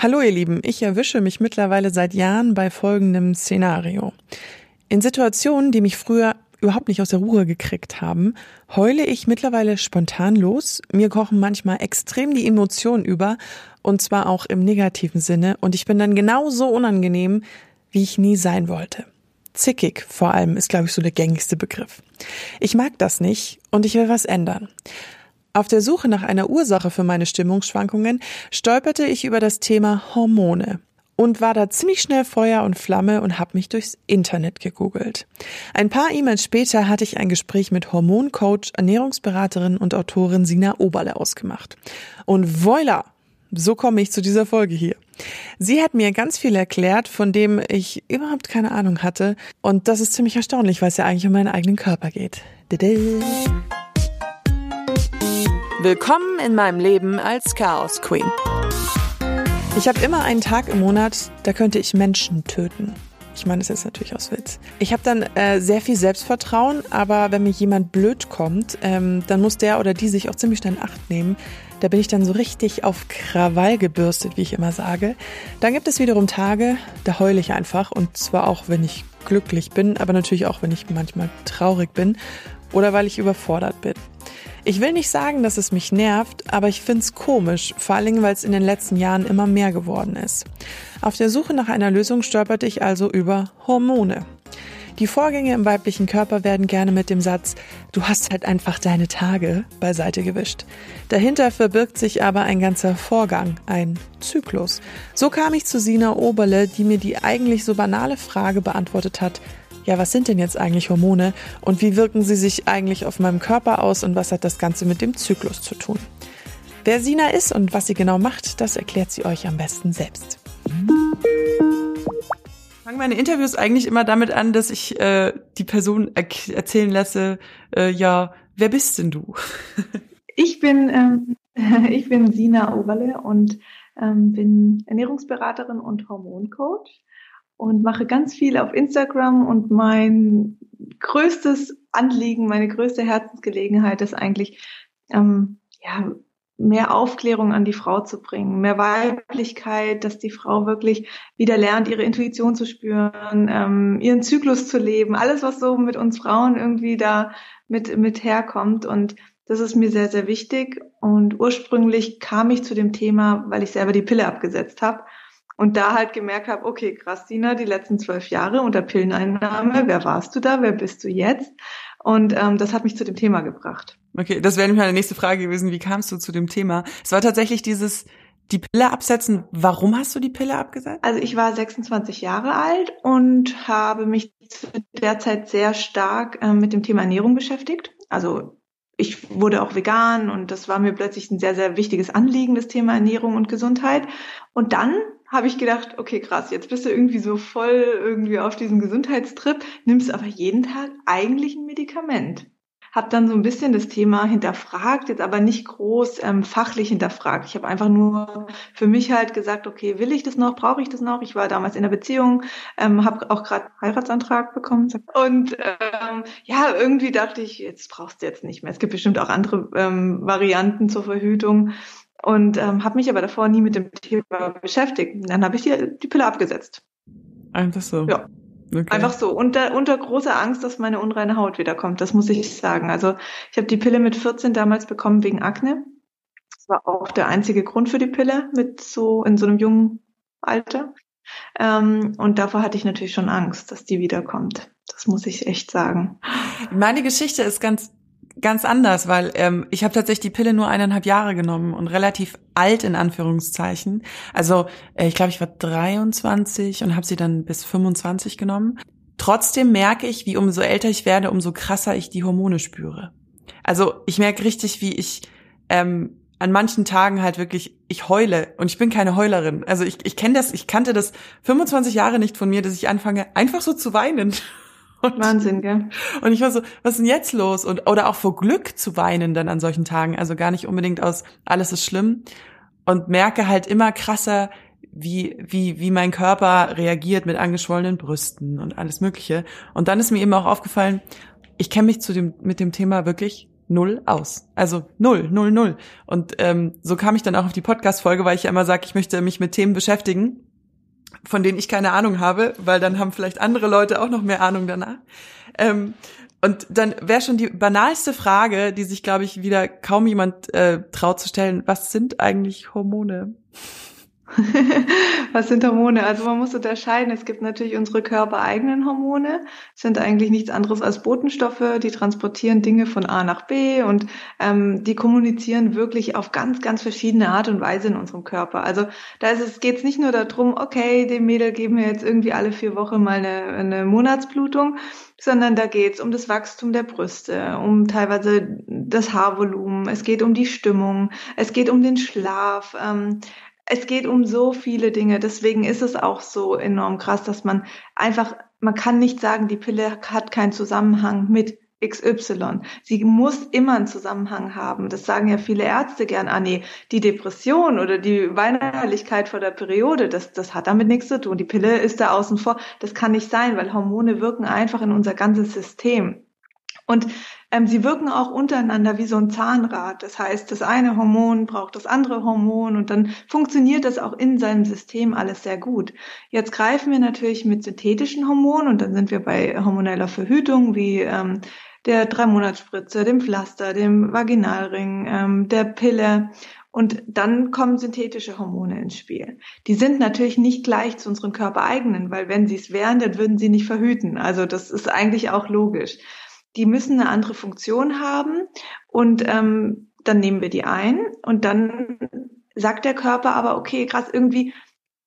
Hallo ihr Lieben, ich erwische mich mittlerweile seit Jahren bei folgendem Szenario. In Situationen, die mich früher überhaupt nicht aus der Ruhe gekriegt haben, heule ich mittlerweile spontan los. Mir kochen manchmal extrem die Emotionen über und zwar auch im negativen Sinne und ich bin dann genauso unangenehm, wie ich nie sein wollte. Zickig vor allem ist, glaube ich, so der gängigste Begriff. Ich mag das nicht und ich will was ändern. Auf der Suche nach einer Ursache für meine Stimmungsschwankungen stolperte ich über das Thema Hormone und war da ziemlich schnell Feuer und Flamme und habe mich durchs Internet gegoogelt. Ein paar E-Mails später hatte ich ein Gespräch mit Hormoncoach, Ernährungsberaterin und Autorin Sina Oberle ausgemacht. Und voila, so komme ich zu dieser Folge hier. Sie hat mir ganz viel erklärt, von dem ich überhaupt keine Ahnung hatte. Und das ist ziemlich erstaunlich, weil es ja eigentlich um meinen eigenen Körper geht. Willkommen in meinem Leben als Chaos Queen. Ich habe immer einen Tag im Monat, da könnte ich Menschen töten. Ich meine das jetzt natürlich aus Witz. Ich habe dann äh, sehr viel Selbstvertrauen, aber wenn mir jemand blöd kommt, ähm, dann muss der oder die sich auch ziemlich schnell in Acht nehmen. Da bin ich dann so richtig auf Krawall gebürstet, wie ich immer sage. Dann gibt es wiederum Tage, da heule ich einfach und zwar auch, wenn ich glücklich bin, aber natürlich auch, wenn ich manchmal traurig bin oder weil ich überfordert bin. Ich will nicht sagen, dass es mich nervt, aber ich find's komisch, vor allem weil es in den letzten Jahren immer mehr geworden ist. Auf der Suche nach einer Lösung stolperte ich also über Hormone. Die Vorgänge im weiblichen Körper werden gerne mit dem Satz, du hast halt einfach deine Tage beiseite gewischt. Dahinter verbirgt sich aber ein ganzer Vorgang, ein Zyklus. So kam ich zu Sina Oberle, die mir die eigentlich so banale Frage beantwortet hat, ja, was sind denn jetzt eigentlich Hormone und wie wirken sie sich eigentlich auf meinem Körper aus und was hat das Ganze mit dem Zyklus zu tun? Wer Sina ist und was sie genau macht, das erklärt sie euch am besten selbst. Fangen meine Interviews eigentlich immer damit an, dass ich äh, die Person er erzählen lasse, äh, ja, wer bist denn du? ich bin ähm, ich bin Sina Oberle und ähm, bin Ernährungsberaterin und Hormoncoach und mache ganz viel auf Instagram und mein größtes Anliegen, meine größte Herzensgelegenheit ist eigentlich, ähm, ja, mehr Aufklärung an die Frau zu bringen, mehr Weiblichkeit, dass die Frau wirklich wieder lernt, ihre Intuition zu spüren, ähm, ihren Zyklus zu leben, alles, was so mit uns Frauen irgendwie da mit, mit herkommt. Und das ist mir sehr, sehr wichtig. Und ursprünglich kam ich zu dem Thema, weil ich selber die Pille abgesetzt habe und da halt gemerkt habe, okay, krass, Dina, die letzten zwölf Jahre unter Pilleneinnahme, wer warst du da, wer bist du jetzt? Und ähm, das hat mich zu dem Thema gebracht. Okay, das wäre meine nächste Frage gewesen. Wie kamst du zu dem Thema? Es war tatsächlich dieses die Pille absetzen. Warum hast du die Pille abgesetzt? Also ich war 26 Jahre alt und habe mich derzeit sehr stark äh, mit dem Thema Ernährung beschäftigt. Also ich wurde auch vegan und das war mir plötzlich ein sehr, sehr wichtiges Anliegen, das Thema Ernährung und Gesundheit. Und dann habe ich gedacht, okay, krass, jetzt bist du irgendwie so voll irgendwie auf diesem Gesundheitstrip, nimmst aber jeden Tag eigentlich ein Medikament. Hab dann so ein bisschen das Thema hinterfragt, jetzt aber nicht groß ähm, fachlich hinterfragt. Ich habe einfach nur für mich halt gesagt, okay, will ich das noch, brauche ich das noch? Ich war damals in einer Beziehung, ähm, habe auch gerade Heiratsantrag bekommen und ähm, ja, irgendwie dachte ich, jetzt brauchst du jetzt nicht mehr. Es gibt bestimmt auch andere ähm, Varianten zur Verhütung und ähm, habe mich aber davor nie mit dem Thema beschäftigt. Dann habe ich die, die Pille abgesetzt. Einfach so. Ja. Okay. Einfach so. Unter, unter großer Angst, dass meine unreine Haut wiederkommt. Das muss ich sagen. Also ich habe die Pille mit 14 damals bekommen wegen Akne. Das war auch der einzige Grund für die Pille mit so in so einem jungen Alter. Ähm, und davor hatte ich natürlich schon Angst, dass die wiederkommt. Das muss ich echt sagen. Meine Geschichte ist ganz ganz anders, weil ähm, ich habe tatsächlich die Pille nur eineinhalb Jahre genommen und relativ alt in Anführungszeichen. Also äh, ich glaube, ich war 23 und habe sie dann bis 25 genommen. Trotzdem merke ich, wie umso älter ich werde, umso krasser ich die Hormone spüre. Also ich merke richtig, wie ich ähm, an manchen Tagen halt wirklich, ich heule und ich bin keine Heulerin. Also ich, ich kenne das, ich kannte das 25 Jahre nicht von mir, dass ich anfange, einfach so zu weinen. Und, Wahnsinn, gell? Und ich war so, was ist denn jetzt los? Und, oder auch vor Glück zu weinen dann an solchen Tagen. Also gar nicht unbedingt aus, alles ist schlimm. Und merke halt immer krasser, wie, wie, wie mein Körper reagiert mit angeschwollenen Brüsten und alles Mögliche. Und dann ist mir eben auch aufgefallen, ich kenne mich zu dem, mit dem Thema wirklich null aus. Also null, null, null. Und ähm, so kam ich dann auch auf die Podcast-Folge, weil ich ja immer sage, ich möchte mich mit Themen beschäftigen, von denen ich keine Ahnung habe, weil dann haben vielleicht andere Leute auch noch mehr Ahnung danach. Ähm, und dann wäre schon die banalste Frage, die sich, glaube ich, wieder kaum jemand äh, traut zu stellen, was sind eigentlich Hormone? Was sind Hormone? Also man muss unterscheiden. Es gibt natürlich unsere körpereigenen Hormone. Sind eigentlich nichts anderes als Botenstoffe. Die transportieren Dinge von A nach B und ähm, die kommunizieren wirklich auf ganz, ganz verschiedene Art und Weise in unserem Körper. Also da ist es, geht es nicht nur darum, okay, dem Mädel geben wir jetzt irgendwie alle vier Wochen mal eine, eine Monatsblutung, sondern da geht es um das Wachstum der Brüste, um teilweise das Haarvolumen, es geht um die Stimmung, es geht um den Schlaf. Ähm, es geht um so viele Dinge. Deswegen ist es auch so enorm krass, dass man einfach, man kann nicht sagen, die Pille hat keinen Zusammenhang mit XY. Sie muss immer einen Zusammenhang haben. Das sagen ja viele Ärzte gern. Ah, nee, die Depression oder die Weinerlichkeit vor der Periode, das, das hat damit nichts zu tun. Die Pille ist da außen vor. Das kann nicht sein, weil Hormone wirken einfach in unser ganzes System. Und ähm, sie wirken auch untereinander wie so ein Zahnrad. Das heißt, das eine Hormon braucht das andere Hormon und dann funktioniert das auch in seinem System alles sehr gut. Jetzt greifen wir natürlich mit synthetischen Hormonen und dann sind wir bei hormoneller Verhütung wie ähm, der Drei-Monats-Spritze, dem Pflaster, dem Vaginalring, ähm, der Pille. Und dann kommen synthetische Hormone ins Spiel. Die sind natürlich nicht gleich zu unseren körpereigenen, weil wenn sie es wären, dann würden sie nicht verhüten. Also das ist eigentlich auch logisch die müssen eine andere Funktion haben und ähm, dann nehmen wir die ein und dann sagt der Körper aber, okay, krass, irgendwie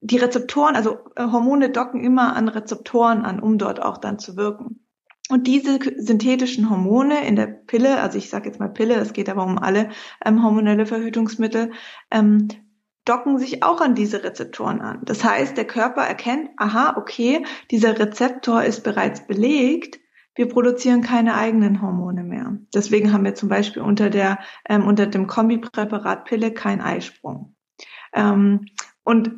die Rezeptoren, also äh, Hormone docken immer an Rezeptoren an, um dort auch dann zu wirken. Und diese synthetischen Hormone in der Pille, also ich sage jetzt mal Pille, es geht aber um alle ähm, hormonelle Verhütungsmittel, ähm, docken sich auch an diese Rezeptoren an. Das heißt, der Körper erkennt, aha, okay, dieser Rezeptor ist bereits belegt, wir produzieren keine eigenen Hormone mehr. Deswegen haben wir zum Beispiel unter der ähm, unter dem Kombipräparat Pille keinen Eisprung. Ähm, und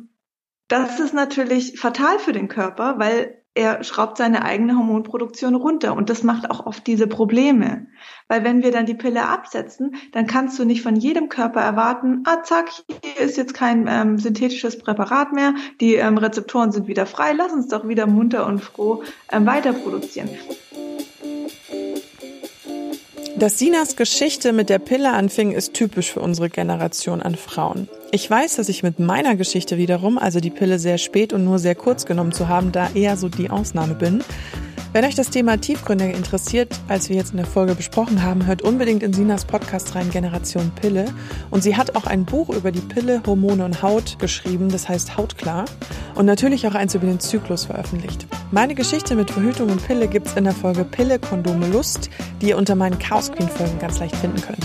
das ist natürlich fatal für den Körper, weil er schraubt seine eigene Hormonproduktion runter und das macht auch oft diese Probleme. Weil wenn wir dann die Pille absetzen, dann kannst du nicht von jedem Körper erwarten, ah zack, hier ist jetzt kein ähm, synthetisches Präparat mehr, die ähm, Rezeptoren sind wieder frei, lass uns doch wieder munter und froh ähm, weiter produzieren. Dass Sinas Geschichte mit der Pille anfing, ist typisch für unsere Generation an Frauen. Ich weiß, dass ich mit meiner Geschichte wiederum, also die Pille sehr spät und nur sehr kurz genommen zu haben, da eher so die Ausnahme bin. Wenn euch das Thema tiefgründiger interessiert, als wir jetzt in der Folge besprochen haben, hört unbedingt in Sinas Podcast rein Generation Pille. Und sie hat auch ein Buch über die Pille, Hormone und Haut geschrieben, das heißt Hautklar. Und natürlich auch eins über den Zyklus veröffentlicht. Meine Geschichte mit Verhütung und Pille gibt's in der Folge Pille, Kondome, Lust, die ihr unter meinen Chaos Queen Folgen ganz leicht finden könnt.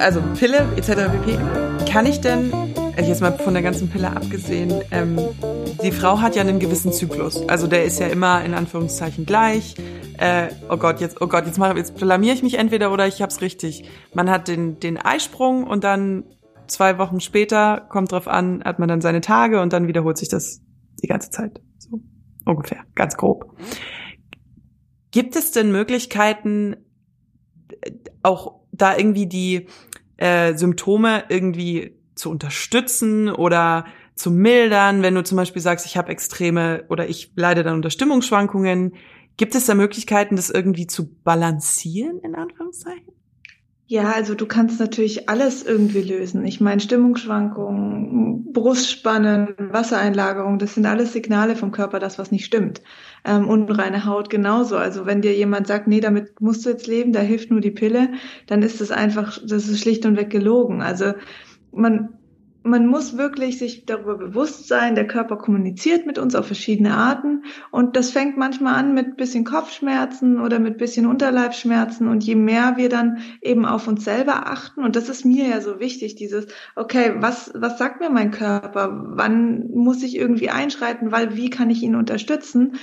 Also Pille etc. pp. Kann ich denn jetzt mal von der ganzen Pille abgesehen, ähm, die Frau hat ja einen gewissen Zyklus. Also der ist ja immer in Anführungszeichen gleich. Äh, oh Gott, jetzt, oh Gott, jetzt, mal, jetzt blamier ich mich entweder oder ich hab's richtig. Man hat den, den Eisprung und dann zwei Wochen später, kommt drauf an, hat man dann seine Tage und dann wiederholt sich das die ganze Zeit. So ungefähr, ganz grob. Gibt es denn Möglichkeiten, auch da irgendwie die äh, Symptome irgendwie zu unterstützen oder zu mildern, wenn du zum Beispiel sagst, ich habe extreme oder ich leide dann unter Stimmungsschwankungen. Gibt es da Möglichkeiten, das irgendwie zu balancieren, in Anführungszeichen? Ja, also du kannst natürlich alles irgendwie lösen. Ich meine, Stimmungsschwankungen, Brustspannen, Wassereinlagerung, das sind alles Signale vom Körper, das was nicht stimmt. Ähm, unreine Haut genauso. Also wenn dir jemand sagt, nee, damit musst du jetzt leben, da hilft nur die Pille, dann ist das einfach, das ist schlicht und weg gelogen. Also man, man muss wirklich sich darüber bewusst sein, der Körper kommuniziert mit uns auf verschiedene Arten und das fängt manchmal an mit bisschen Kopfschmerzen oder mit bisschen Unterleibsschmerzen und je mehr wir dann eben auf uns selber achten und das ist mir ja so wichtig, dieses, okay, was, was sagt mir mein Körper? Wann muss ich irgendwie einschreiten? Weil wie kann ich ihn unterstützen?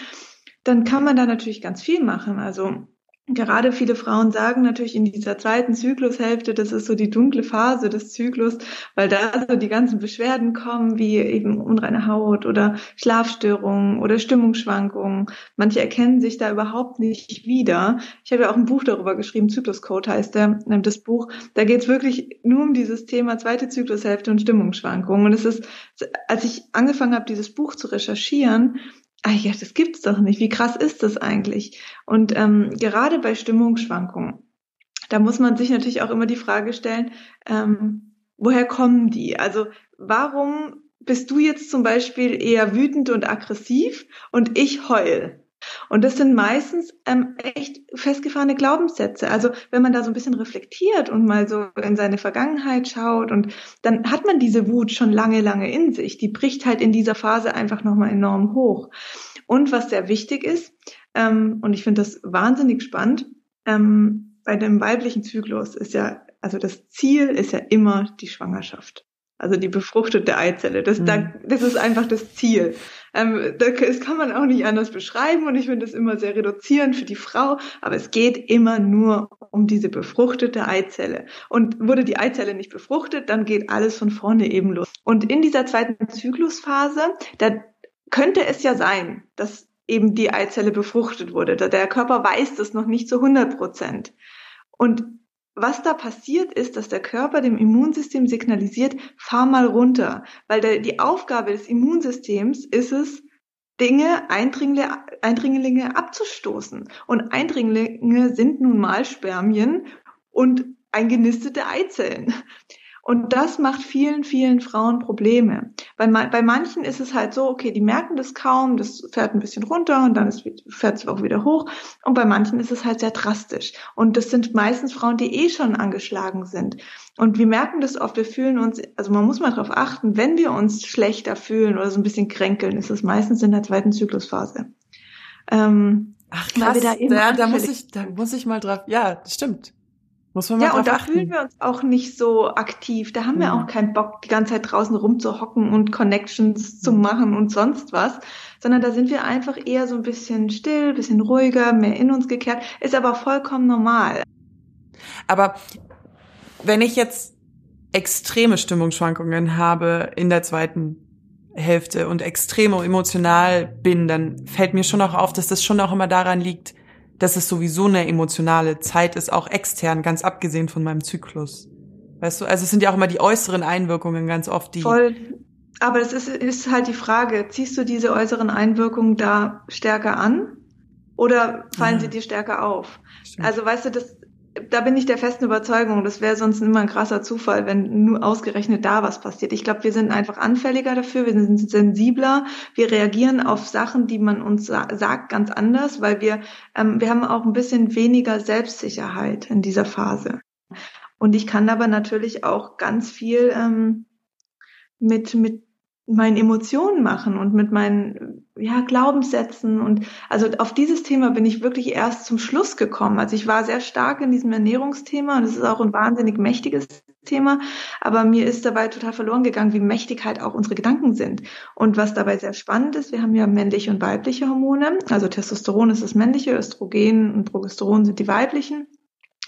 Dann kann man da natürlich ganz viel machen. Also gerade viele Frauen sagen natürlich in dieser zweiten Zyklushälfte, das ist so die dunkle Phase des Zyklus, weil da so die ganzen Beschwerden kommen, wie eben unreine Haut oder Schlafstörungen oder Stimmungsschwankungen. Manche erkennen sich da überhaupt nicht wieder. Ich habe ja auch ein Buch darüber geschrieben, Zykluscode heißt der, ähm, das Buch. Da geht es wirklich nur um dieses Thema zweite Zyklushälfte und Stimmungsschwankungen. Und es ist, als ich angefangen habe, dieses Buch zu recherchieren, ah ja, das gibt's doch nicht. Wie krass ist das eigentlich? Und ähm, gerade bei Stimmungsschwankungen, da muss man sich natürlich auch immer die Frage stellen, ähm, woher kommen die? Also warum bist du jetzt zum Beispiel eher wütend und aggressiv und ich heul? Und das sind meistens ähm, echt festgefahrene Glaubenssätze. Also wenn man da so ein bisschen reflektiert und mal so in seine Vergangenheit schaut und dann hat man diese Wut schon lange, lange in sich. Die bricht halt in dieser Phase einfach nochmal enorm hoch. Und was sehr wichtig ist, ähm, und ich finde das wahnsinnig spannend, ähm, bei dem weiblichen Zyklus ist ja, also das Ziel ist ja immer die Schwangerschaft. Also die befruchtete Eizelle. Das, mhm. da, das ist einfach das Ziel. Ähm, das kann man auch nicht anders beschreiben und ich finde das immer sehr reduzierend für die Frau, aber es geht immer nur um diese befruchtete Eizelle. Und wurde die Eizelle nicht befruchtet, dann geht alles von vorne eben los. Und in dieser zweiten Zyklusphase, da könnte es ja sein, dass eben die Eizelle befruchtet wurde. Der Körper weiß das noch nicht zu 100 Prozent. Und was da passiert ist, dass der Körper dem Immunsystem signalisiert, fahr mal runter, weil der, die Aufgabe des Immunsystems ist es, Dinge, Eindringlinge, Eindringlinge abzustoßen. Und Eindringlinge sind nun mal Spermien und eingenistete Eizellen. Und das macht vielen, vielen Frauen Probleme. Bei, bei manchen ist es halt so, okay, die merken das kaum, das fährt ein bisschen runter und dann fährt es auch wieder hoch. Und bei manchen ist es halt sehr drastisch. Und das sind meistens Frauen, die eh schon angeschlagen sind. Und wir merken das oft, wir fühlen uns, also man muss mal darauf achten, wenn wir uns schlechter fühlen oder so ein bisschen kränkeln, ist es meistens in der zweiten Zyklusphase. Ähm, Ach krass, da, da muss ich, da muss ich mal drauf, ja, stimmt. Muss man mal ja, und da achten. fühlen wir uns auch nicht so aktiv. Da haben wir auch keinen Bock, die ganze Zeit draußen rumzuhocken und Connections zu machen und sonst was, sondern da sind wir einfach eher so ein bisschen still, bisschen ruhiger, mehr in uns gekehrt. Ist aber vollkommen normal. Aber wenn ich jetzt extreme Stimmungsschwankungen habe in der zweiten Hälfte und extrem emotional bin, dann fällt mir schon auch auf, dass das schon auch immer daran liegt, dass es sowieso eine emotionale Zeit ist, auch extern, ganz abgesehen von meinem Zyklus. Weißt du, also es sind ja auch immer die äußeren Einwirkungen ganz oft, die. Voll. Aber das ist, ist halt die Frage, ziehst du diese äußeren Einwirkungen da stärker an oder fallen ja. sie dir stärker auf? Stimmt. Also weißt du, das, da bin ich der festen Überzeugung, das wäre sonst immer ein krasser Zufall, wenn nur ausgerechnet da was passiert. Ich glaube, wir sind einfach anfälliger dafür, wir sind sensibler, wir reagieren auf Sachen, die man uns sa sagt, ganz anders, weil wir, ähm, wir haben auch ein bisschen weniger Selbstsicherheit in dieser Phase. Und ich kann aber natürlich auch ganz viel ähm, mit, mit meinen Emotionen machen und mit meinen ja, Glaubenssätzen und also auf dieses Thema bin ich wirklich erst zum Schluss gekommen. Also ich war sehr stark in diesem Ernährungsthema und es ist auch ein wahnsinnig mächtiges Thema, aber mir ist dabei total verloren gegangen, wie mächtig halt auch unsere Gedanken sind. Und was dabei sehr spannend ist, wir haben ja männliche und weibliche Hormone, also Testosteron ist das männliche, Östrogen und Progesteron sind die weiblichen.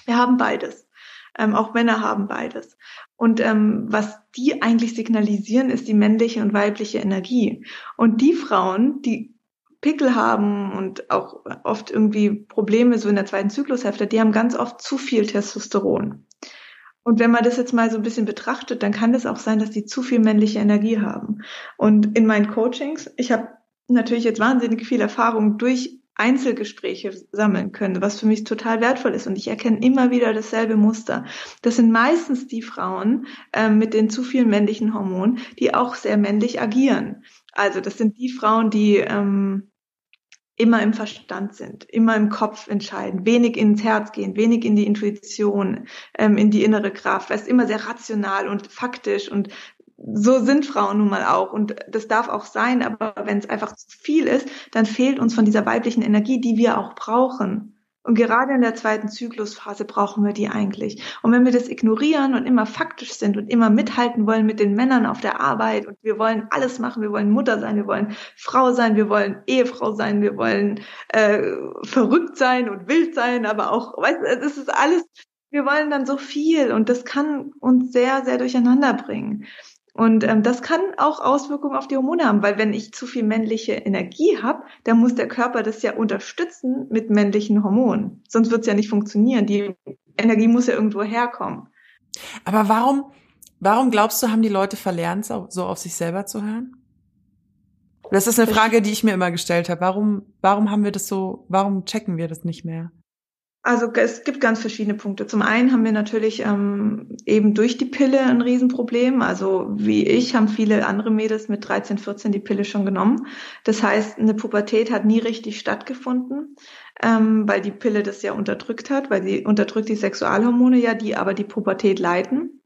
Wir haben beides. Ähm, auch Männer haben beides. Und ähm, was die eigentlich signalisieren, ist die männliche und weibliche Energie. Und die Frauen, die Pickel haben und auch oft irgendwie Probleme so in der zweiten Zyklushälfte, die haben ganz oft zu viel Testosteron. Und wenn man das jetzt mal so ein bisschen betrachtet, dann kann das auch sein, dass die zu viel männliche Energie haben. Und in meinen Coachings, ich habe natürlich jetzt wahnsinnig viel Erfahrung durch Einzelgespräche sammeln können, was für mich total wertvoll ist. Und ich erkenne immer wieder dasselbe Muster. Das sind meistens die Frauen äh, mit den zu vielen männlichen Hormonen, die auch sehr männlich agieren. Also das sind die Frauen, die ähm, immer im Verstand sind, immer im Kopf entscheiden, wenig ins Herz gehen, wenig in die Intuition, ähm, in die innere Kraft, weil es immer sehr rational und faktisch und so sind Frauen nun mal auch und das darf auch sein, aber wenn es einfach zu viel ist, dann fehlt uns von dieser weiblichen Energie, die wir auch brauchen. Und gerade in der zweiten Zyklusphase brauchen wir die eigentlich. Und wenn wir das ignorieren und immer faktisch sind und immer mithalten wollen mit den Männern auf der Arbeit und wir wollen alles machen, wir wollen Mutter sein, wir wollen Frau sein, wir wollen Ehefrau sein, wir wollen äh, verrückt sein und wild sein, aber auch, weißt du, es ist alles, wir wollen dann so viel und das kann uns sehr, sehr durcheinander bringen. Und ähm, das kann auch Auswirkungen auf die Hormone haben, weil wenn ich zu viel männliche Energie habe, dann muss der Körper das ja unterstützen mit männlichen Hormonen. Sonst wird es ja nicht funktionieren. Die Energie muss ja irgendwo herkommen. Aber warum, warum glaubst du, haben die Leute verlernt, so auf sich selber zu hören? Das ist eine Frage, die ich mir immer gestellt habe. Warum, warum haben wir das so, warum checken wir das nicht mehr? Also es gibt ganz verschiedene Punkte. Zum einen haben wir natürlich ähm, eben durch die Pille ein Riesenproblem. Also wie ich haben viele andere Mädels mit 13, 14 die Pille schon genommen. Das heißt, eine Pubertät hat nie richtig stattgefunden, ähm, weil die Pille das ja unterdrückt hat, weil sie unterdrückt die Sexualhormone ja, die aber die Pubertät leiten.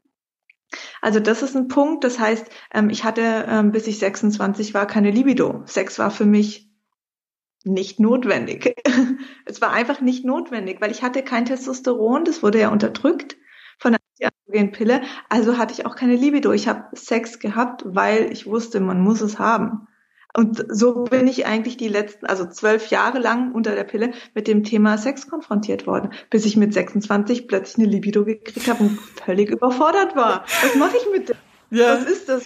Also das ist ein Punkt. Das heißt, ähm, ich hatte, ähm, bis ich 26 war, keine Libido. Sex war für mich nicht notwendig. es war einfach nicht notwendig, weil ich hatte kein Testosteron, das wurde ja unterdrückt von der Pille, also hatte ich auch keine Libido. Ich habe Sex gehabt, weil ich wusste, man muss es haben. Und so bin ich eigentlich die letzten, also zwölf Jahre lang unter der Pille mit dem Thema Sex konfrontiert worden, bis ich mit 26 plötzlich eine Libido gekriegt habe und völlig überfordert war. Was mache ich mit dem? Ja. Was ist das?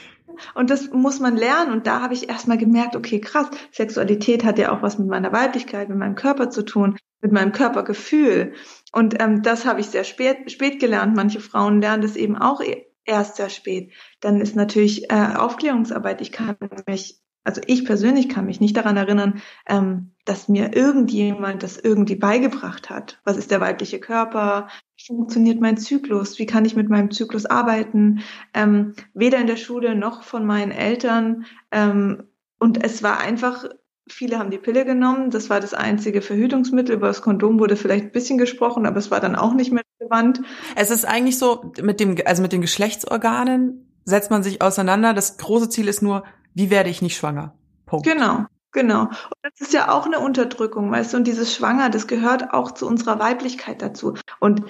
Und das muss man lernen. Und da habe ich erstmal gemerkt, okay, krass, Sexualität hat ja auch was mit meiner Weiblichkeit, mit meinem Körper zu tun, mit meinem Körpergefühl. Und ähm, das habe ich sehr spät, spät gelernt. Manche Frauen lernen das eben auch e-, erst sehr spät. Dann ist natürlich äh, Aufklärungsarbeit. Ich kann mich also ich persönlich kann mich nicht daran erinnern, ähm, dass mir irgendjemand das irgendwie beigebracht hat. Was ist der weibliche Körper? Wie funktioniert mein Zyklus? Wie kann ich mit meinem Zyklus arbeiten? Ähm, weder in der Schule noch von meinen Eltern. Ähm, und es war einfach, viele haben die Pille genommen. Das war das einzige Verhütungsmittel. Über das Kondom wurde vielleicht ein bisschen gesprochen, aber es war dann auch nicht mehr relevant. Es ist eigentlich so, mit dem, also mit den Geschlechtsorganen setzt man sich auseinander. Das große Ziel ist nur, wie werde ich nicht schwanger? Punkt. Genau. Genau. Und das ist ja auch eine Unterdrückung, weißt du, und dieses Schwanger, das gehört auch zu unserer Weiblichkeit dazu. Und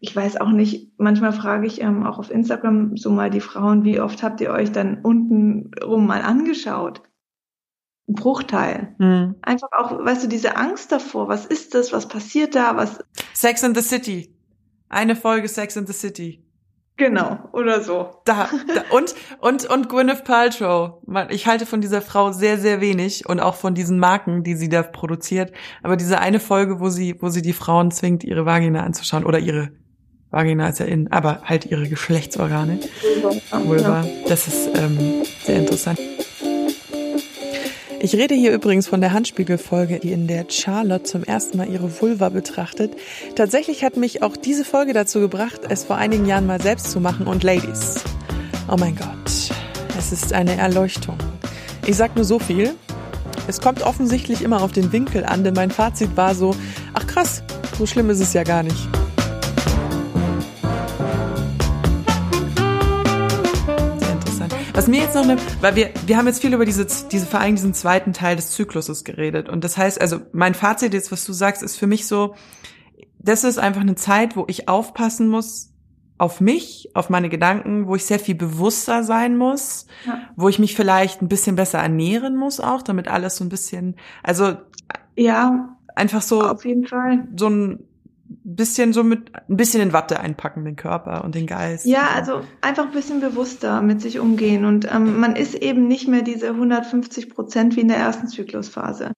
ich weiß auch nicht, manchmal frage ich ähm, auch auf Instagram so mal die Frauen, wie oft habt ihr euch dann unten rum mal angeschaut? Ein Bruchteil. Mhm. Einfach auch, weißt du, diese Angst davor, was ist das, was passiert da, was. Sex in the City. Eine Folge Sex in the City. Genau, oder so. Da, da, und, und, und Gwyneth Paltrow. Ich halte von dieser Frau sehr, sehr wenig und auch von diesen Marken, die sie da produziert. Aber diese eine Folge, wo sie, wo sie die Frauen zwingt, ihre Vagina anzuschauen oder ihre Vagina ist ja innen, aber halt ihre Geschlechtsorgane. Vulva. Das ist ähm, sehr interessant. Ich rede hier übrigens von der Handspiegelfolge, die in der Charlotte zum ersten Mal ihre Vulva betrachtet. Tatsächlich hat mich auch diese Folge dazu gebracht, es vor einigen Jahren mal selbst zu machen und Ladies. Oh mein Gott, es ist eine Erleuchtung. Ich sag nur so viel. Es kommt offensichtlich immer auf den Winkel an, denn mein Fazit war so, ach krass, so schlimm ist es ja gar nicht. Was mir jetzt noch eine, weil wir, wir haben jetzt viel über diese, diese vor allem diesen zweiten Teil des Zykluses geredet. Und das heißt, also mein Fazit jetzt, was du sagst, ist für mich so, das ist einfach eine Zeit, wo ich aufpassen muss auf mich, auf meine Gedanken, wo ich sehr viel bewusster sein muss, ja. wo ich mich vielleicht ein bisschen besser ernähren muss auch, damit alles so ein bisschen, also ja, einfach so auf jeden Fall so ein bisschen so mit ein bisschen in Watte einpacken, den Körper und den Geist. Ja, also einfach ein bisschen bewusster mit sich umgehen. Und ähm, man ist eben nicht mehr diese 150 Prozent wie in der ersten Zyklusphase.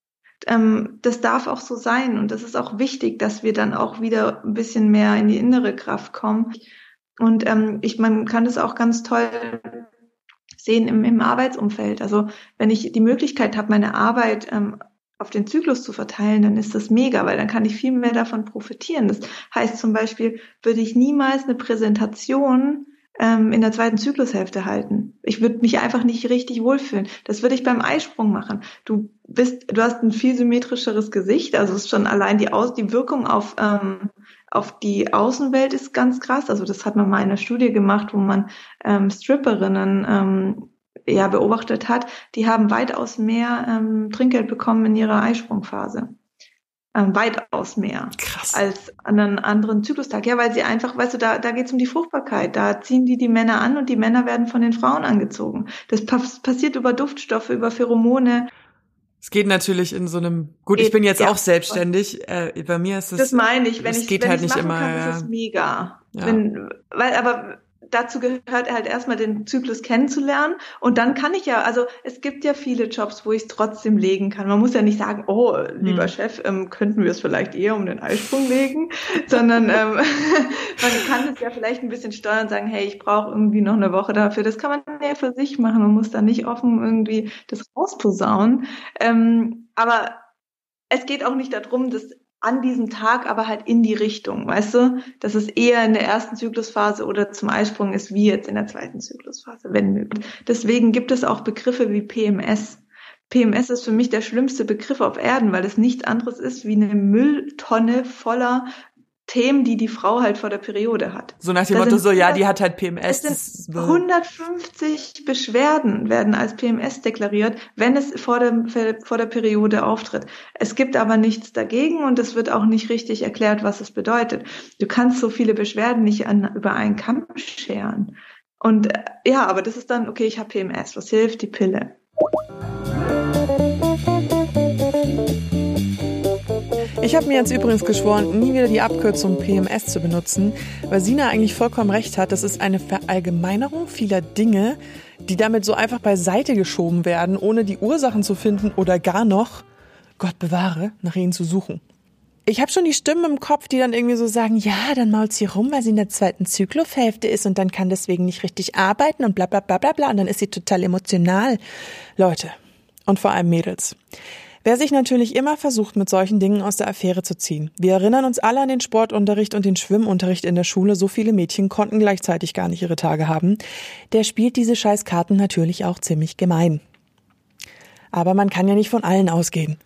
Ähm, das darf auch so sein und das ist auch wichtig, dass wir dann auch wieder ein bisschen mehr in die innere Kraft kommen. Und ähm, ich, man kann das auch ganz toll sehen im, im Arbeitsumfeld. Also wenn ich die Möglichkeit habe, meine Arbeit ähm, auf den Zyklus zu verteilen, dann ist das mega, weil dann kann ich viel mehr davon profitieren. Das heißt zum Beispiel, würde ich niemals eine Präsentation ähm, in der zweiten Zyklushälfte halten. Ich würde mich einfach nicht richtig wohlfühlen. Das würde ich beim Eisprung machen. Du bist, du hast ein viel symmetrischeres Gesicht, also ist schon allein die Aus, die Wirkung auf ähm, auf die Außenwelt ist ganz krass. Also das hat man mal in einer Studie gemacht, wo man ähm, Stripperinnen ähm, ja beobachtet hat, die haben weitaus mehr ähm, Trinkgeld bekommen in ihrer Eisprungphase. ähm, weitaus mehr Krass. als an einem anderen Zyklustag. Ja, weil sie einfach, weißt du, da, da geht es um die Fruchtbarkeit. Da ziehen die die Männer an und die Männer werden von den Frauen angezogen. Das passiert über Duftstoffe, über Pheromone. Es geht natürlich in so einem, gut, ich bin jetzt ja. auch selbstständig, äh, bei mir ist es. Das meine ich, wenn ich, geht wenn halt nicht immer. Kann, ja. ist es mega. Ja. Wenn, weil, aber dazu gehört halt erstmal den Zyklus kennenzulernen und dann kann ich ja, also es gibt ja viele Jobs, wo ich es trotzdem legen kann. Man muss ja nicht sagen, oh, lieber hm. Chef, ähm, könnten wir es vielleicht eher um den Eisprung legen, sondern ähm, man kann es ja vielleicht ein bisschen steuern und sagen, hey, ich brauche irgendwie noch eine Woche dafür. Das kann man ja für sich machen. Man muss da nicht offen irgendwie das rausposaunen. Ähm, aber es geht auch nicht darum, dass an diesem Tag aber halt in die Richtung, weißt du, dass es eher in der ersten Zyklusphase oder zum Eisprung ist, wie jetzt in der zweiten Zyklusphase, wenn möglich. Deswegen gibt es auch Begriffe wie PMS. PMS ist für mich der schlimmste Begriff auf Erden, weil es nichts anderes ist wie eine Mülltonne voller Themen, die die Frau halt vor der Periode hat. So nach dem da Motto so, ja, die hat halt PMS. Es sind 150 Beschwerden werden als PMS deklariert, wenn es vor der, vor der Periode auftritt. Es gibt aber nichts dagegen und es wird auch nicht richtig erklärt, was es bedeutet. Du kannst so viele Beschwerden nicht an, über einen Kamm scheren. Und äh, ja, aber das ist dann, okay, ich habe PMS, was hilft? Die Pille. Ich habe mir jetzt übrigens geschworen, nie wieder die Abkürzung PMS zu benutzen, weil Sina eigentlich vollkommen recht hat. Das ist eine Verallgemeinerung vieler Dinge, die damit so einfach beiseite geschoben werden, ohne die Ursachen zu finden oder gar noch, Gott bewahre, nach ihnen zu suchen. Ich habe schon die Stimmen im Kopf, die dann irgendwie so sagen, ja, dann mault sie rum, weil sie in der zweiten Zyklushälfte ist und dann kann deswegen nicht richtig arbeiten und bla bla bla bla bla und dann ist sie total emotional. Leute und vor allem Mädels. Wer sich natürlich immer versucht, mit solchen Dingen aus der Affäre zu ziehen. Wir erinnern uns alle an den Sportunterricht und den Schwimmunterricht in der Schule. So viele Mädchen konnten gleichzeitig gar nicht ihre Tage haben. Der spielt diese Scheißkarten natürlich auch ziemlich gemein. Aber man kann ja nicht von allen ausgehen.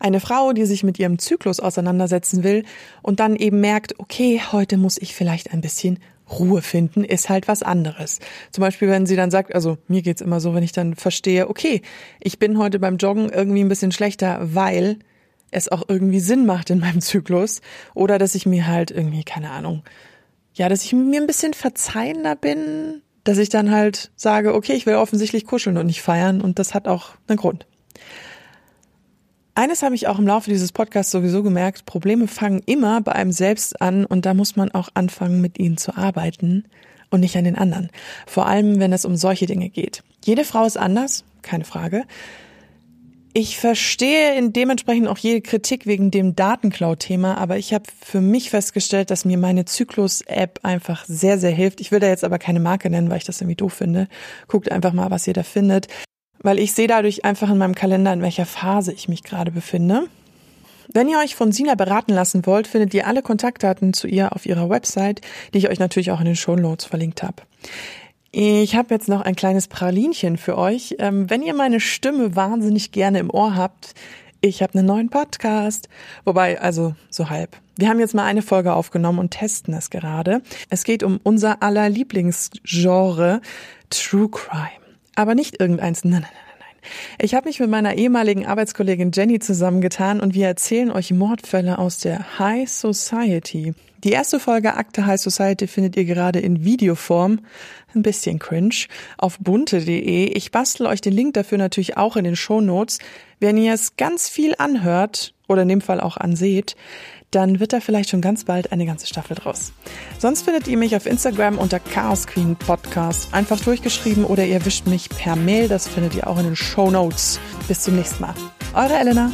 Eine Frau, die sich mit ihrem Zyklus auseinandersetzen will und dann eben merkt, okay, heute muss ich vielleicht ein bisschen Ruhe finden ist halt was anderes. Zum Beispiel, wenn sie dann sagt, also mir geht's immer so, wenn ich dann verstehe, okay, ich bin heute beim Joggen irgendwie ein bisschen schlechter, weil es auch irgendwie Sinn macht in meinem Zyklus oder dass ich mir halt irgendwie, keine Ahnung, ja, dass ich mir ein bisschen verzeihender bin, dass ich dann halt sage, okay, ich will offensichtlich kuscheln und nicht feiern und das hat auch einen Grund. Eines habe ich auch im Laufe dieses Podcasts sowieso gemerkt, Probleme fangen immer bei einem selbst an und da muss man auch anfangen, mit ihnen zu arbeiten und nicht an den anderen. Vor allem, wenn es um solche Dinge geht. Jede Frau ist anders, keine Frage. Ich verstehe in dementsprechend auch jede Kritik wegen dem Datenklau-Thema, aber ich habe für mich festgestellt, dass mir meine Zyklus-App einfach sehr, sehr hilft. Ich will da jetzt aber keine Marke nennen, weil ich das irgendwie doof finde. Guckt einfach mal, was ihr da findet weil ich sehe dadurch einfach in meinem Kalender, in welcher Phase ich mich gerade befinde. Wenn ihr euch von Sina beraten lassen wollt, findet ihr alle Kontaktdaten zu ihr auf ihrer Website, die ich euch natürlich auch in den Show Notes verlinkt habe. Ich habe jetzt noch ein kleines Pralinchen für euch. Ähm, wenn ihr meine Stimme wahnsinnig gerne im Ohr habt, ich habe einen neuen Podcast. Wobei, also so halb. Wir haben jetzt mal eine Folge aufgenommen und testen es gerade. Es geht um unser aller Lieblingsgenre True Crime. Aber nicht irgendeins. Nein, nein, nein, nein. Ich habe mich mit meiner ehemaligen Arbeitskollegin Jenny zusammengetan und wir erzählen euch Mordfälle aus der High Society. Die erste Folge Akte High Society findet ihr gerade in Videoform. Ein bisschen cringe. Auf bunte.de. Ich bastel euch den Link dafür natürlich auch in den Show Notes. Wenn ihr es ganz viel anhört, oder in dem Fall auch anseht, dann wird da vielleicht schon ganz bald eine ganze Staffel draus. Sonst findet ihr mich auf Instagram unter Chaos Queen Podcast. Einfach durchgeschrieben oder ihr wischt mich per Mail. Das findet ihr auch in den Show Notes. Bis zum nächsten Mal. Eure Elena.